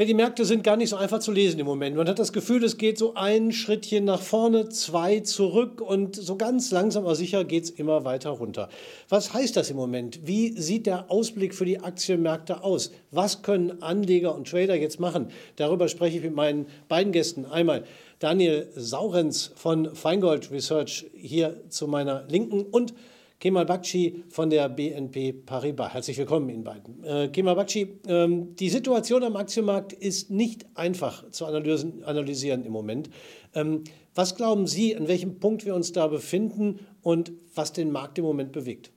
Ja, die Märkte sind gar nicht so einfach zu lesen im Moment. Man hat das Gefühl, es geht so ein Schrittchen nach vorne, zwei zurück und so ganz langsam aber sicher geht es immer weiter runter. Was heißt das im Moment? Wie sieht der Ausblick für die Aktienmärkte aus? Was können Anleger und Trader jetzt machen? Darüber spreche ich mit meinen beiden Gästen. Einmal Daniel Saurenz von Feingold Research hier zu meiner Linken und Kemal Bakci von der BNP Paribas. Herzlich willkommen Ihnen beiden. Äh, Kemal Bakci, ähm, die Situation am Aktienmarkt ist nicht einfach zu analysieren, im Moment. Ähm, was glauben Sie, an welchem Punkt wir uns da befinden und was den Markt im Moment bewegt?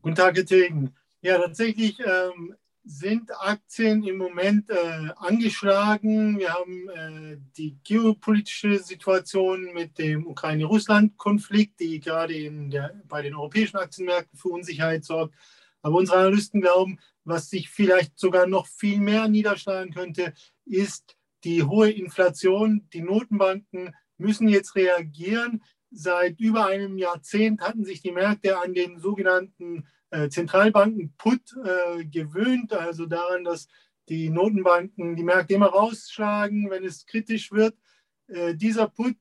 Guten Tag, Herr Tegen. Ja, tatsächlich ähm, sind Aktien im Moment äh, angeschlagen. Wir haben äh, die geopolitische Situation mit dem Ukraine-Russland-Konflikt, die gerade der, bei den europäischen Aktienmärkten für Unsicherheit sorgt. Aber unsere Analysten glauben, was sich vielleicht sogar noch viel mehr niederschlagen könnte, ist die hohe Inflation. Die Notenbanken müssen jetzt reagieren. Seit über einem Jahrzehnt hatten sich die Märkte an den sogenannten Zentralbanken Put äh, gewöhnt, also daran, dass die Notenbanken die Märkte immer rausschlagen, wenn es kritisch wird. Äh, dieser Put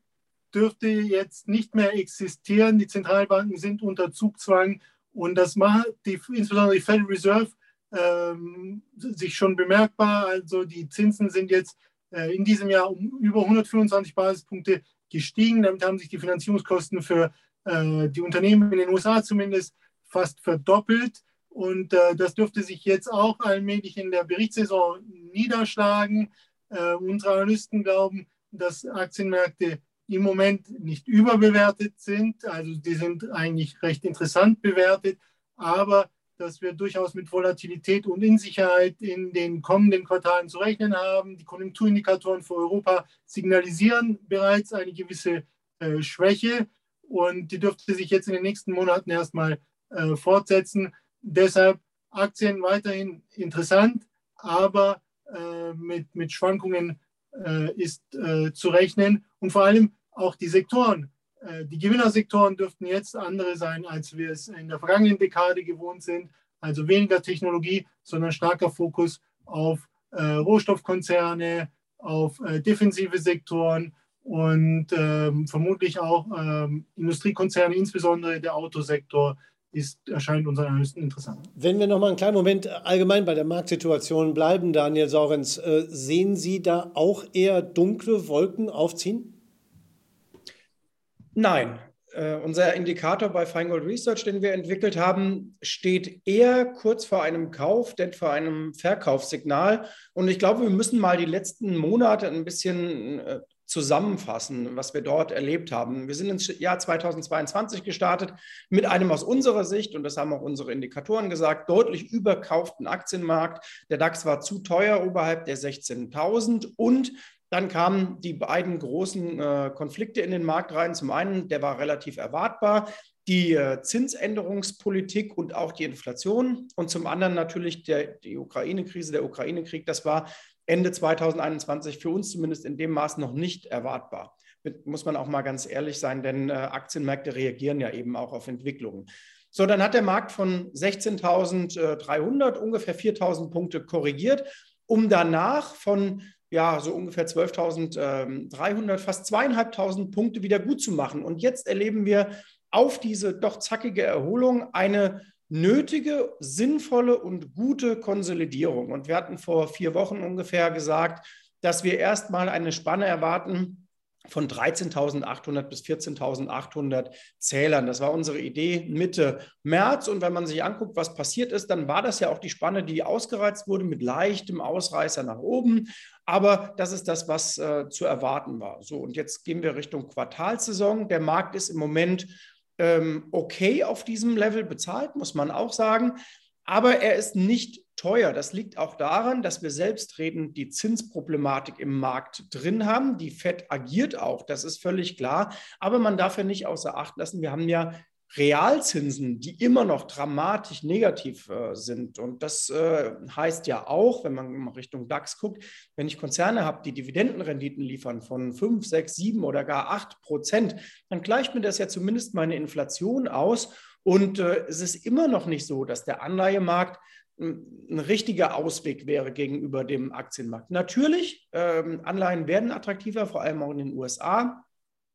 dürfte jetzt nicht mehr existieren. Die Zentralbanken sind unter Zugzwang und das macht die, insbesondere die Federal Reserve ähm, sich schon bemerkbar. Also die Zinsen sind jetzt äh, in diesem Jahr um über 125 Basispunkte gestiegen. Damit haben sich die Finanzierungskosten für äh, die Unternehmen in den USA zumindest fast verdoppelt. Und äh, das dürfte sich jetzt auch allmählich in der Berichtssaison niederschlagen. Äh, unsere Analysten glauben, dass Aktienmärkte im Moment nicht überbewertet sind. Also die sind eigentlich recht interessant bewertet, aber dass wir durchaus mit Volatilität und Unsicherheit in den kommenden Quartalen zu rechnen haben. Die Konjunkturindikatoren für Europa signalisieren bereits eine gewisse äh, Schwäche und die dürfte sich jetzt in den nächsten Monaten erstmal äh, fortsetzen. Deshalb Aktien weiterhin interessant, aber äh, mit, mit Schwankungen äh, ist äh, zu rechnen. Und vor allem auch die Sektoren. Äh, die Gewinnersektoren dürften jetzt andere sein, als wir es in der vergangenen Dekade gewohnt sind. Also weniger Technologie, sondern starker Fokus auf äh, Rohstoffkonzerne, auf defensive Sektoren und ähm, vermutlich auch ähm, Industriekonzerne, insbesondere der Autosektor, ist, erscheint unseren Analysten interessant. Wenn wir noch mal einen kleinen Moment allgemein bei der Marktsituation bleiben, Daniel Saurenz, äh, sehen Sie da auch eher dunkle Wolken aufziehen? Nein. Uh, unser Indikator bei Feingold Research, den wir entwickelt haben, steht eher kurz vor einem Kauf, denn vor einem Verkaufssignal. Und ich glaube, wir müssen mal die letzten Monate ein bisschen äh, zusammenfassen, was wir dort erlebt haben. Wir sind ins Jahr 2022 gestartet mit einem aus unserer Sicht, und das haben auch unsere Indikatoren gesagt, deutlich überkauften Aktienmarkt. Der DAX war zu teuer, oberhalb der 16.000 und dann kamen die beiden großen äh, Konflikte in den Markt rein. Zum einen, der war relativ erwartbar, die äh, Zinsänderungspolitik und auch die Inflation. Und zum anderen natürlich der, die Ukraine-Krise, der Ukraine-Krieg. Das war Ende 2021 für uns zumindest in dem Maß noch nicht erwartbar. Mit, muss man auch mal ganz ehrlich sein, denn äh, Aktienmärkte reagieren ja eben auch auf Entwicklungen. So, dann hat der Markt von 16.300 ungefähr 4.000 Punkte korrigiert, um danach von ja, so ungefähr 12.300, fast zweieinhalbtausend Punkte wieder gut zu machen. Und jetzt erleben wir auf diese doch zackige Erholung eine nötige, sinnvolle und gute Konsolidierung. Und wir hatten vor vier Wochen ungefähr gesagt, dass wir erstmal eine Spanne erwarten von 13.800 bis 14.800 Zählern. Das war unsere Idee Mitte März. Und wenn man sich anguckt, was passiert ist, dann war das ja auch die Spanne, die ausgereizt wurde mit leichtem Ausreißer nach oben. Aber das ist das, was äh, zu erwarten war. So, und jetzt gehen wir Richtung Quartalsaison. Der Markt ist im Moment ähm, okay auf diesem Level bezahlt, muss man auch sagen. Aber er ist nicht teuer. Das liegt auch daran, dass wir selbstredend die Zinsproblematik im Markt drin haben. Die FED agiert auch, das ist völlig klar. Aber man darf ja nicht außer Acht lassen, wir haben ja Realzinsen, die immer noch dramatisch negativ äh, sind. Und das äh, heißt ja auch, wenn man Richtung DAX guckt, wenn ich Konzerne habe, die Dividendenrenditen liefern von 5, 6, 7 oder gar 8 Prozent, dann gleicht mir das ja zumindest meine Inflation aus. Und äh, es ist immer noch nicht so, dass der Anleihemarkt ein richtiger Ausweg wäre gegenüber dem Aktienmarkt. Natürlich, ähm, Anleihen werden attraktiver, vor allem auch in den USA.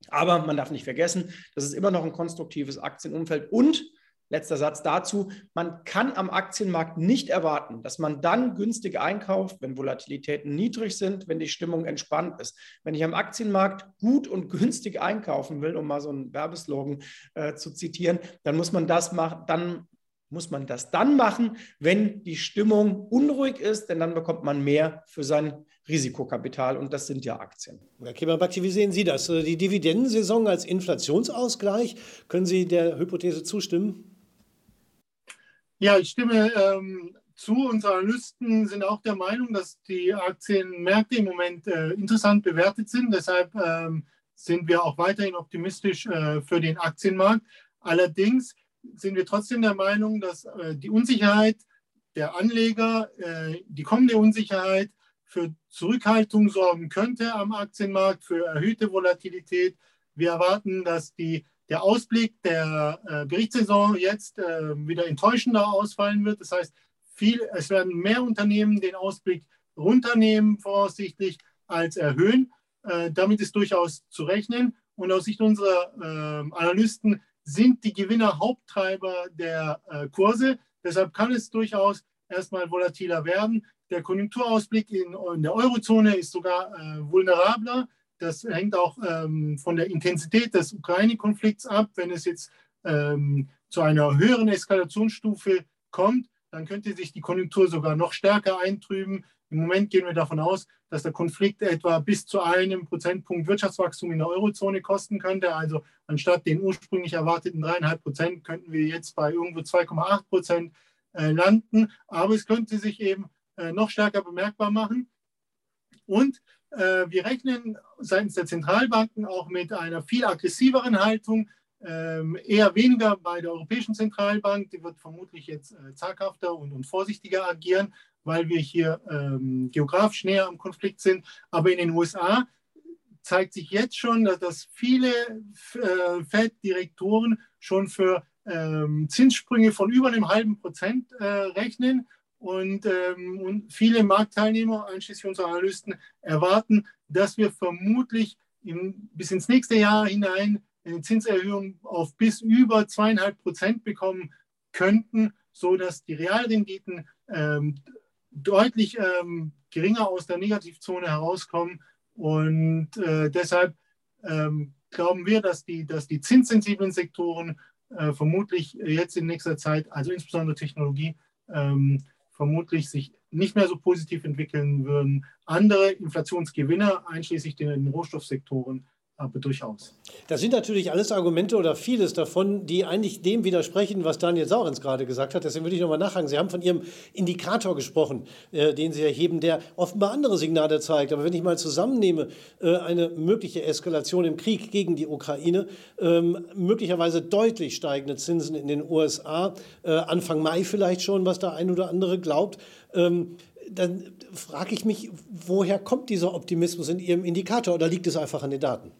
Aber man darf nicht vergessen, das ist immer noch ein konstruktives Aktienumfeld und Letzter Satz dazu. Man kann am Aktienmarkt nicht erwarten, dass man dann günstig einkauft, wenn Volatilitäten niedrig sind, wenn die Stimmung entspannt ist. Wenn ich am Aktienmarkt gut und günstig einkaufen will, um mal so einen Werbeslogan äh, zu zitieren, dann muss man das machen, dann muss man das dann machen, wenn die Stimmung unruhig ist, denn dann bekommt man mehr für sein Risikokapital und das sind ja Aktien. Herr Kibabakti, wie sehen Sie das? Die Dividendensaison als Inflationsausgleich, können Sie der Hypothese zustimmen? Ja, ich stimme ähm, zu. Unsere Analysten sind auch der Meinung, dass die Aktienmärkte im Moment äh, interessant bewertet sind. Deshalb ähm, sind wir auch weiterhin optimistisch äh, für den Aktienmarkt. Allerdings sind wir trotzdem der Meinung, dass äh, die Unsicherheit der Anleger, äh, die kommende Unsicherheit für Zurückhaltung sorgen könnte am Aktienmarkt, für erhöhte Volatilität. Wir erwarten, dass die der Ausblick der Berichtssaison jetzt äh, wieder enttäuschender ausfallen wird. Das heißt, viel, es werden mehr Unternehmen den Ausblick runternehmen, voraussichtlich, als erhöhen. Damit ist durchaus zu rechnen. Und aus Sicht unserer äh, Analysten sind die Gewinner Haupttreiber der äh, Kurse. Deshalb kann es durchaus erstmal volatiler werden. Der Konjunkturausblick in, in der Eurozone ist sogar äh, vulnerabler. Das hängt auch ähm, von der Intensität des Ukraine-Konflikts ab. Wenn es jetzt ähm, zu einer höheren Eskalationsstufe kommt, dann könnte sich die Konjunktur sogar noch stärker eintrüben. Im Moment gehen wir davon aus, dass der Konflikt etwa bis zu einem Prozentpunkt Wirtschaftswachstum in der Eurozone kosten könnte. Also anstatt den ursprünglich erwarteten dreieinhalb Prozent könnten wir jetzt bei irgendwo 2,8 Prozent äh, landen. Aber es könnte sich eben äh, noch stärker bemerkbar machen. Und äh, wir rechnen seitens der Zentralbanken auch mit einer viel aggressiveren Haltung, ähm, eher weniger bei der Europäischen Zentralbank. Die wird vermutlich jetzt zaghafter und vorsichtiger agieren, weil wir hier ähm, geografisch näher am Konflikt sind. Aber in den USA zeigt sich jetzt schon, dass, dass viele äh, Fed-Direktoren schon für ähm, Zinssprünge von über einem halben Prozent äh, rechnen. Und, ähm, und viele Marktteilnehmer, einschließlich unserer Analysten, erwarten, dass wir vermutlich im, bis ins nächste Jahr hinein eine Zinserhöhung auf bis über zweieinhalb Prozent bekommen könnten, sodass die Realrenditen ähm, deutlich ähm, geringer aus der Negativzone herauskommen. Und äh, deshalb ähm, glauben wir, dass die, dass die zinssensiblen Sektoren äh, vermutlich jetzt in nächster Zeit, also insbesondere Technologie, ähm, vermutlich sich nicht mehr so positiv entwickeln würden. Andere Inflationsgewinner, einschließlich den Rohstoffsektoren, aber durchaus. Das sind natürlich alles Argumente oder vieles davon, die eigentlich dem widersprechen, was Daniel Saurens gerade gesagt hat. Deswegen würde ich nochmal nachhaken. Sie haben von Ihrem Indikator gesprochen, äh, den Sie erheben, der offenbar andere Signale zeigt. Aber wenn ich mal zusammennehme, äh, eine mögliche Eskalation im Krieg gegen die Ukraine, ähm, möglicherweise deutlich steigende Zinsen in den USA, äh, Anfang Mai vielleicht schon, was der ein oder andere glaubt, ähm, dann frage ich mich, woher kommt dieser Optimismus in Ihrem Indikator oder liegt es einfach an den Daten?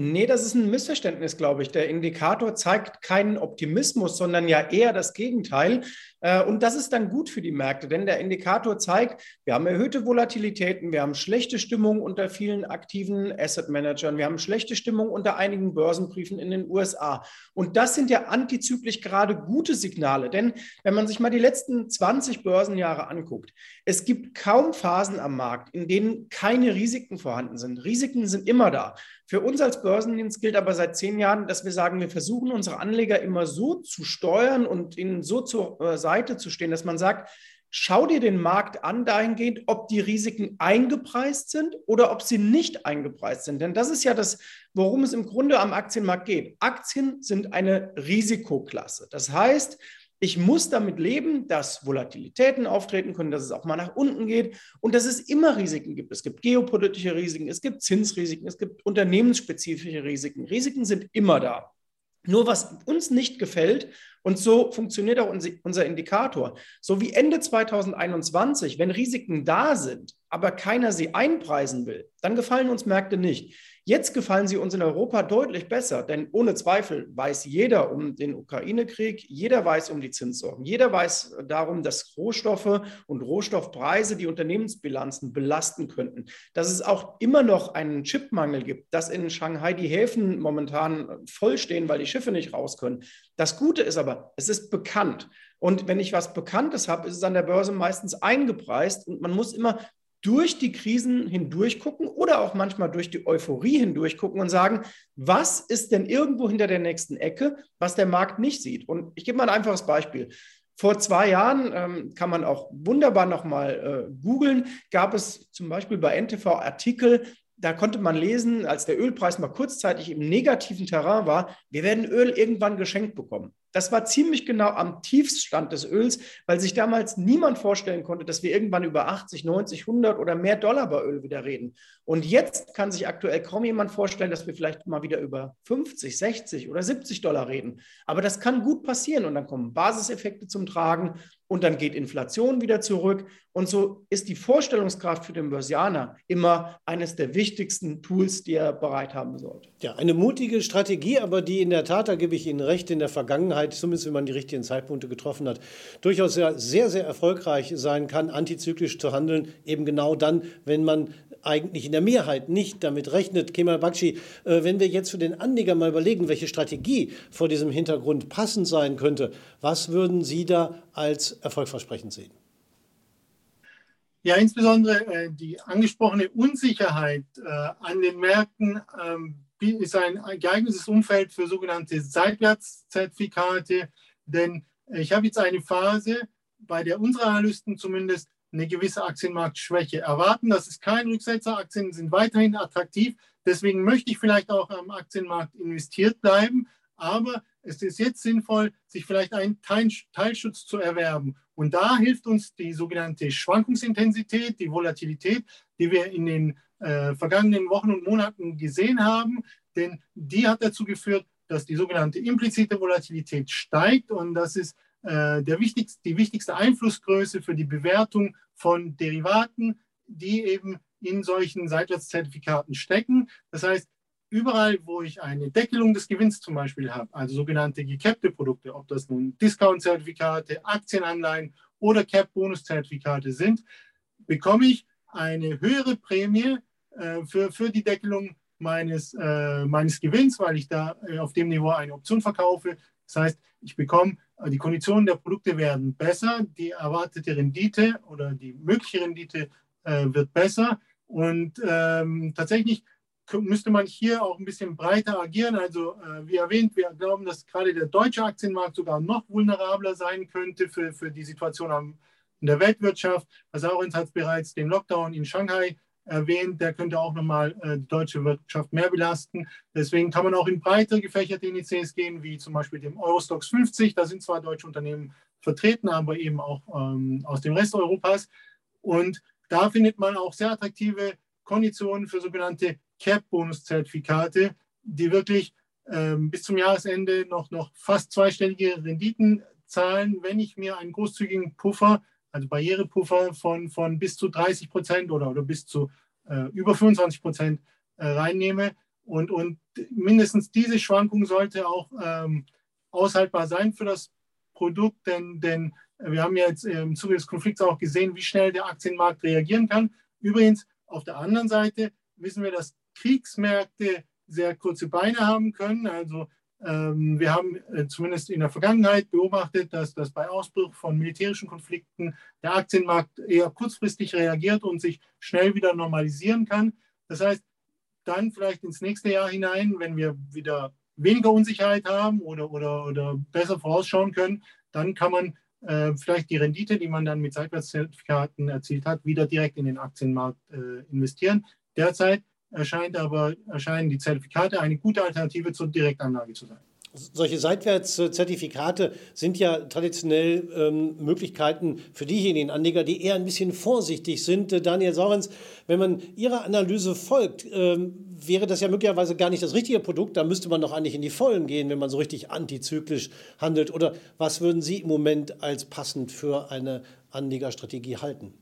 Nee, das ist ein Missverständnis, glaube ich. Der Indikator zeigt keinen Optimismus, sondern ja eher das Gegenteil. Äh, und das ist dann gut für die Märkte, denn der Indikator zeigt, wir haben erhöhte Volatilitäten, wir haben schlechte Stimmung unter vielen aktiven Asset Managern, wir haben schlechte Stimmung unter einigen Börsenbriefen in den USA. Und das sind ja antizyklisch gerade gute Signale, denn wenn man sich mal die letzten 20 Börsenjahre anguckt, es gibt kaum Phasen am Markt, in denen keine Risiken vorhanden sind. Risiken sind immer da. Für uns als Börsendienst gilt aber seit zehn Jahren, dass wir sagen, wir versuchen unsere Anleger immer so zu steuern und ihnen so zur äh, Seite zu stehen, dass man sagt, schau dir den Markt an dahingehend, ob die Risiken eingepreist sind oder ob sie nicht eingepreist sind. Denn das ist ja das, worum es im Grunde am Aktienmarkt geht. Aktien sind eine Risikoklasse. Das heißt, ich muss damit leben, dass Volatilitäten auftreten können, dass es auch mal nach unten geht und dass es immer Risiken gibt. Es gibt geopolitische Risiken, es gibt Zinsrisiken, es gibt unternehmensspezifische Risiken. Risiken sind immer da. Nur was uns nicht gefällt, und so funktioniert auch unser Indikator, so wie Ende 2021, wenn Risiken da sind, aber keiner sie einpreisen will, dann gefallen uns Märkte nicht. Jetzt gefallen sie uns in Europa deutlich besser, denn ohne Zweifel weiß jeder um den Ukraine-Krieg, jeder weiß um die Zinssorgen, jeder weiß darum, dass Rohstoffe und Rohstoffpreise die Unternehmensbilanzen belasten könnten, dass es auch immer noch einen Chipmangel gibt, dass in Shanghai die Häfen momentan vollstehen, weil die Schiffe nicht raus können. Das Gute ist aber, es ist bekannt. Und wenn ich was Bekanntes habe, ist es an der Börse meistens eingepreist und man muss immer durch die Krisen hindurch gucken oder auch manchmal durch die Euphorie hindurch gucken und sagen, was ist denn irgendwo hinter der nächsten Ecke, was der Markt nicht sieht? Und ich gebe mal ein einfaches Beispiel. Vor zwei Jahren ähm, kann man auch wunderbar nochmal äh, googeln, gab es zum Beispiel bei NTV Artikel, da konnte man lesen, als der Ölpreis mal kurzzeitig im negativen Terrain war, wir werden Öl irgendwann geschenkt bekommen. Das war ziemlich genau am Tiefstand des Öls, weil sich damals niemand vorstellen konnte, dass wir irgendwann über 80, 90, 100 oder mehr Dollar bei Öl wieder reden. Und jetzt kann sich aktuell kaum jemand vorstellen, dass wir vielleicht mal wieder über 50, 60 oder 70 Dollar reden. Aber das kann gut passieren und dann kommen Basiseffekte zum Tragen und dann geht Inflation wieder zurück. Und so ist die Vorstellungskraft für den Börsianer immer eines der wichtigsten Tools, die er bereit haben sollte. Ja, eine mutige Strategie, aber die in der Tat, da gebe ich Ihnen recht, in der Vergangenheit, zumindest wenn man die richtigen Zeitpunkte getroffen hat, durchaus sehr, sehr, sehr erfolgreich sein kann, antizyklisch zu handeln, eben genau dann, wenn man eigentlich in der Mehrheit nicht damit rechnet. Kemal Bakshi, äh, wenn wir jetzt für den Anleger mal überlegen, welche Strategie vor diesem Hintergrund passend sein könnte, was würden Sie da als erfolgversprechend sehen? Ja, insbesondere äh, die angesprochene Unsicherheit äh, an den Märkten ähm, ist ein geeignetes Umfeld für sogenannte Seitwärtszertifikate, denn ich habe jetzt eine Phase, bei der unsere Analysten zumindest eine gewisse Aktienmarktschwäche erwarten. Das ist kein Rücksetzer. Aktien sind weiterhin attraktiv. Deswegen möchte ich vielleicht auch am Aktienmarkt investiert bleiben. Aber es ist jetzt sinnvoll, sich vielleicht einen Teilschutz zu erwerben. Und da hilft uns die sogenannte Schwankungsintensität, die Volatilität, die wir in den äh, vergangenen Wochen und Monaten gesehen haben. Denn die hat dazu geführt, dass die sogenannte implizite Volatilität steigt. Und das ist äh, der wichtigste, die wichtigste Einflussgröße für die Bewertung von Derivaten, die eben in solchen Seitwärtszertifikaten stecken. Das heißt, überall, wo ich eine Deckelung des Gewinns zum Beispiel habe, also sogenannte gecappte Produkte, ob das nun Discount-Zertifikate, Aktienanleihen oder Cap-Bonus-Zertifikate sind, bekomme ich eine höhere Prämie äh, für, für die Deckelung meines, äh, meines Gewinns, weil ich da äh, auf dem Niveau eine Option verkaufe. Das heißt, ich bekomme, äh, die Konditionen der Produkte werden besser, die erwartete Rendite oder die mögliche Rendite äh, wird besser. Und ähm, tatsächlich müsste man hier auch ein bisschen breiter agieren. Also äh, wie erwähnt, wir glauben, dass gerade der deutsche Aktienmarkt sogar noch vulnerabler sein könnte für, für die Situation am, in der Weltwirtschaft. Saurens hat bereits den Lockdown in Shanghai erwähnt, der könnte auch nochmal äh, die deutsche Wirtschaft mehr belasten. Deswegen kann man auch in breiter gefächerte Indizes gehen, wie zum Beispiel dem Eurostox 50. Da sind zwar deutsche Unternehmen vertreten, aber eben auch ähm, aus dem Rest Europas. Und da findet man auch sehr attraktive Konditionen für sogenannte Cap-Bonus-Zertifikate, die wirklich ähm, bis zum Jahresende noch, noch fast zweistellige Renditen zahlen, wenn ich mir einen großzügigen Puffer also Barrierepuffer von, von bis zu 30 Prozent oder, oder bis zu äh, über 25 Prozent äh, reinnehme. Und, und mindestens diese Schwankung sollte auch ähm, aushaltbar sein für das Produkt, denn, denn wir haben ja jetzt im Zuge des Konflikts auch gesehen, wie schnell der Aktienmarkt reagieren kann. Übrigens, auf der anderen Seite wissen wir, dass Kriegsmärkte sehr kurze Beine haben können. Also wir haben äh, zumindest in der Vergangenheit beobachtet, dass, dass bei Ausbruch von militärischen Konflikten der Aktienmarkt eher kurzfristig reagiert und sich schnell wieder normalisieren kann. Das heißt, dann vielleicht ins nächste Jahr hinein, wenn wir wieder weniger Unsicherheit haben oder, oder, oder besser vorausschauen können, dann kann man äh, vielleicht die Rendite, die man dann mit Seitwärtszertifikaten erzielt hat, wieder direkt in den Aktienmarkt äh, investieren. Derzeit erscheint aber, erscheinen die Zertifikate eine gute Alternative zur Direktanlage zu sein. Solche Seitwärtszertifikate sind ja traditionell ähm, Möglichkeiten für diejenigen Anleger, die eher ein bisschen vorsichtig sind. Äh, Daniel Saurens, wenn man Ihrer Analyse folgt, ähm, wäre das ja möglicherweise gar nicht das richtige Produkt. Da müsste man doch eigentlich in die Vollen gehen, wenn man so richtig antizyklisch handelt. Oder was würden Sie im Moment als passend für eine Anlegerstrategie halten?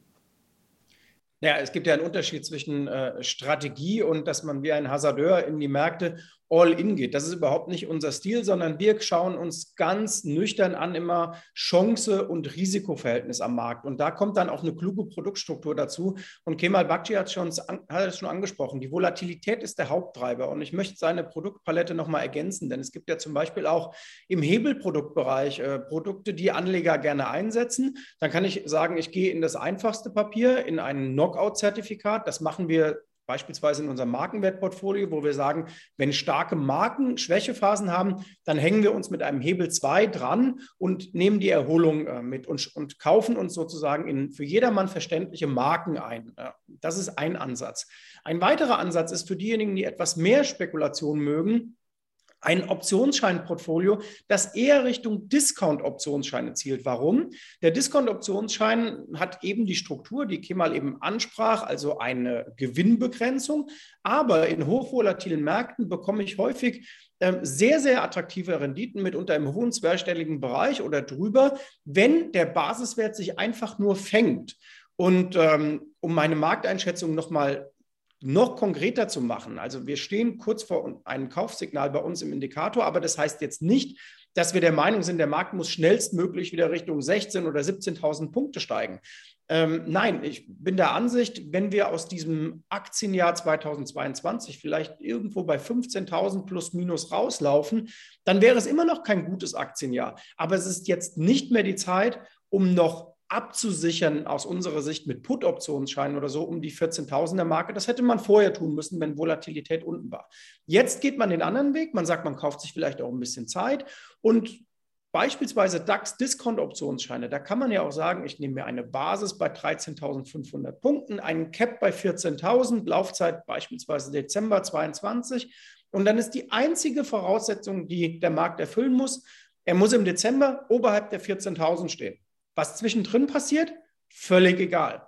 Ja, es gibt ja einen Unterschied zwischen äh, Strategie und dass man wie ein Hasardeur in die Märkte All-in geht. Das ist überhaupt nicht unser Stil, sondern wir schauen uns ganz nüchtern an immer Chance und Risikoverhältnis am Markt. Und da kommt dann auch eine kluge Produktstruktur dazu. Und Kemal Bakci hat, schon, hat es schon angesprochen. Die Volatilität ist der Haupttreiber. Und ich möchte seine Produktpalette nochmal ergänzen, denn es gibt ja zum Beispiel auch im Hebelproduktbereich äh, Produkte, die Anleger gerne einsetzen. Dann kann ich sagen, ich gehe in das einfachste Papier, in ein Knockout-Zertifikat. Das machen wir beispielsweise in unserem Markenwertportfolio, wo wir sagen, wenn starke Marken Schwächephasen haben, dann hängen wir uns mit einem Hebel 2 dran und nehmen die Erholung äh, mit und, und, kaufen uns sozusagen in für jedermann verständliche Marken ein. Das ist ein Ansatz. Ein weiterer Ansatz ist für diejenigen, die etwas mehr Spekulation mögen, ein Optionsscheinportfolio, das eher Richtung Discount-Optionsscheine zielt. Warum? Der Discount-Optionsschein hat eben die Struktur, die Kemal eben ansprach, also eine Gewinnbegrenzung. Aber in hochvolatilen Märkten bekomme ich häufig ähm, sehr, sehr attraktive Renditen, mitunter im hohen zweistelligen Bereich oder drüber, wenn der Basiswert sich einfach nur fängt. Und ähm, um meine Markteinschätzung nochmal noch konkreter zu machen. Also wir stehen kurz vor einem Kaufsignal bei uns im Indikator, aber das heißt jetzt nicht, dass wir der Meinung sind, der Markt muss schnellstmöglich wieder Richtung 16.000 oder 17.000 Punkte steigen. Ähm, nein, ich bin der Ansicht, wenn wir aus diesem Aktienjahr 2022 vielleicht irgendwo bei 15.000 plus minus rauslaufen, dann wäre es immer noch kein gutes Aktienjahr. Aber es ist jetzt nicht mehr die Zeit, um noch abzusichern aus unserer Sicht mit Put-Optionsscheinen oder so um die 14.000er Marke. Das hätte man vorher tun müssen, wenn Volatilität unten war. Jetzt geht man den anderen Weg. Man sagt, man kauft sich vielleicht auch ein bisschen Zeit und Beispielsweise DAX-Discount-Optionsscheine, da kann man ja auch sagen, ich nehme mir eine Basis bei 13.500 Punkten, einen Cap bei 14.000, Laufzeit beispielsweise Dezember 22. Und dann ist die einzige Voraussetzung, die der Markt erfüllen muss, er muss im Dezember oberhalb der 14.000 stehen. Was zwischendrin passiert, völlig egal.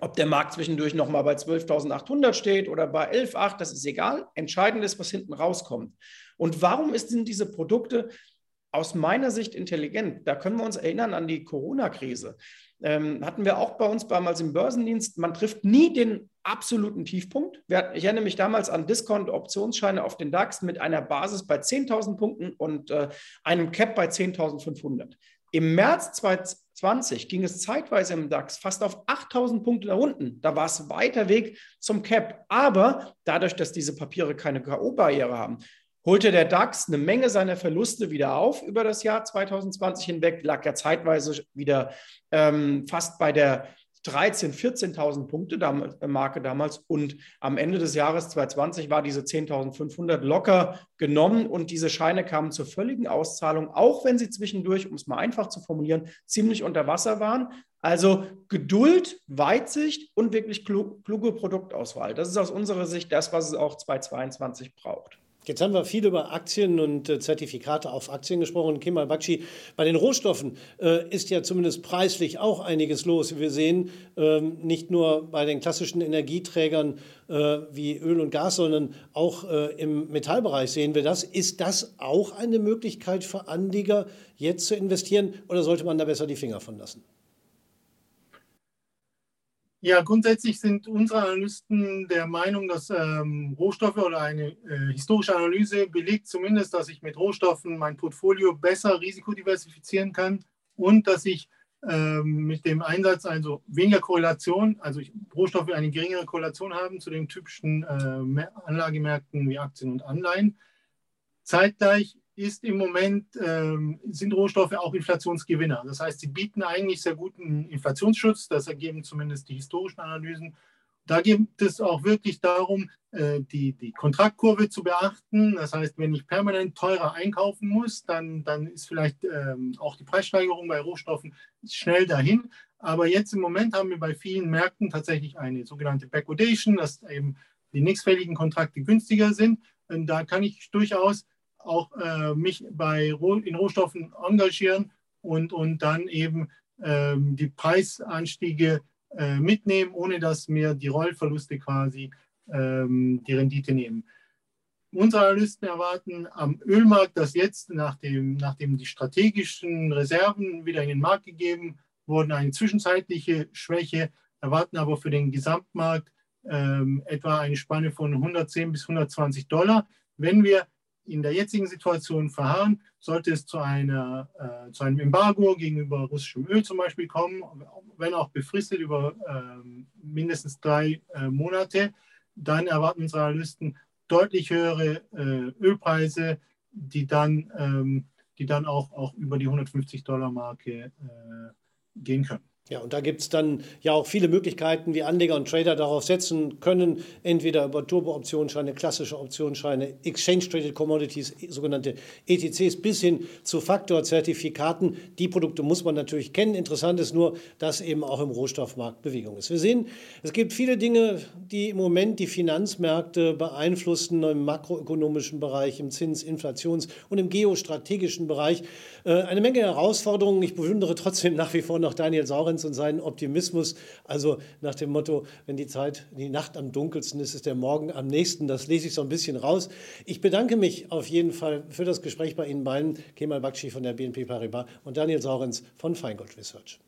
Ob der Markt zwischendurch nochmal bei 12.800 steht oder bei 11.800, das ist egal. Entscheidend ist, was hinten rauskommt. Und warum sind diese Produkte aus meiner Sicht intelligent? Da können wir uns erinnern an die Corona-Krise. Ähm, hatten wir auch bei uns damals im Börsendienst. Man trifft nie den absoluten Tiefpunkt. Ich erinnere mich damals an Discount-Optionsscheine auf den DAX mit einer Basis bei 10.000 Punkten und äh, einem Cap bei 10.500. Im März 2020 ging es zeitweise im DAX fast auf 8000 Punkte nach unten. Da war es weiter Weg zum Cap. Aber dadurch, dass diese Papiere keine K.O.-Barriere haben, holte der DAX eine Menge seiner Verluste wieder auf über das Jahr 2020 hinweg, lag ja zeitweise wieder ähm, fast bei der 13.000, 14.000 Punkte äh, Marke damals und am Ende des Jahres 2020 war diese 10.500 locker genommen und diese Scheine kamen zur völligen Auszahlung, auch wenn sie zwischendurch, um es mal einfach zu formulieren, ziemlich unter Wasser waren. Also Geduld, Weitsicht und wirklich kluge Produktauswahl. Das ist aus unserer Sicht das, was es auch 2022 braucht. Jetzt haben wir viel über Aktien und äh, Zertifikate auf Aktien gesprochen. Kemal Bakci, bei den Rohstoffen äh, ist ja zumindest preislich auch einiges los. Wir sehen ähm, nicht nur bei den klassischen Energieträgern äh, wie Öl und Gas, sondern auch äh, im Metallbereich sehen wir das. Ist das auch eine Möglichkeit für Anleger, jetzt zu investieren oder sollte man da besser die Finger von lassen? Ja, grundsätzlich sind unsere Analysten der Meinung, dass ähm, Rohstoffe oder eine äh, historische Analyse belegt zumindest, dass ich mit Rohstoffen mein Portfolio besser risikodiversifizieren kann und dass ich ähm, mit dem Einsatz also weniger Korrelation, also ich, Rohstoffe eine geringere Korrelation haben zu den typischen äh, Anlagemärkten wie Aktien und Anleihen. Zeitgleich ist im Moment, ähm, sind Rohstoffe auch Inflationsgewinner. Das heißt, sie bieten eigentlich sehr guten Inflationsschutz. Das ergeben zumindest die historischen Analysen. Da geht es auch wirklich darum, äh, die, die Kontraktkurve zu beachten. Das heißt, wenn ich permanent teurer einkaufen muss, dann, dann ist vielleicht ähm, auch die Preissteigerung bei Rohstoffen schnell dahin. Aber jetzt im Moment haben wir bei vielen Märkten tatsächlich eine sogenannte Backwardation, dass eben die nächstfälligen Kontrakte günstiger sind. Und da kann ich durchaus auch äh, mich bei in Rohstoffen engagieren und, und dann eben ähm, die Preisanstiege äh, mitnehmen, ohne dass mir die Rollverluste quasi ähm, die Rendite nehmen. Unsere Analysten erwarten am Ölmarkt, dass jetzt, nachdem, nachdem die strategischen Reserven wieder in den Markt gegeben wurden, eine zwischenzeitliche Schwäche, erwarten aber für den Gesamtmarkt ähm, etwa eine Spanne von 110 bis 120 Dollar. Wenn wir in der jetzigen Situation verharren, sollte es zu, einer, äh, zu einem Embargo gegenüber russischem Öl zum Beispiel kommen, wenn auch befristet über äh, mindestens drei äh, Monate, dann erwarten unsere Analysten deutlich höhere äh, Ölpreise, die dann, ähm, die dann auch, auch über die 150 Dollar Marke äh, gehen können. Ja, und da gibt es dann ja auch viele Möglichkeiten, wie Anleger und Trader darauf setzen können, entweder über Turbo-Optionsscheine, klassische Optionsscheine, Exchange-Traded Commodities, sogenannte ETCs, bis hin zu Faktorzertifikaten. Die Produkte muss man natürlich kennen. Interessant ist nur, dass eben auch im Rohstoffmarkt Bewegung ist. Wir sehen, es gibt viele Dinge, die im Moment die Finanzmärkte beeinflussen, im makroökonomischen Bereich, im Zins-, Inflations- und im geostrategischen Bereich. Äh, eine Menge Herausforderungen. Ich bewundere trotzdem nach wie vor noch Daniel Saurenz Lorenz und seinen Optimismus. Also nach dem Motto, wenn die Zeit, die Nacht am dunkelsten ist, ist der Morgen am nächsten. Das lese ich so ein bisschen raus. Ich bedanke mich auf jeden Fall für das Gespräch bei Ihnen beiden, Kemal Bakshi von der BNP Paribas und Daniel Saurenz von Feingold Research.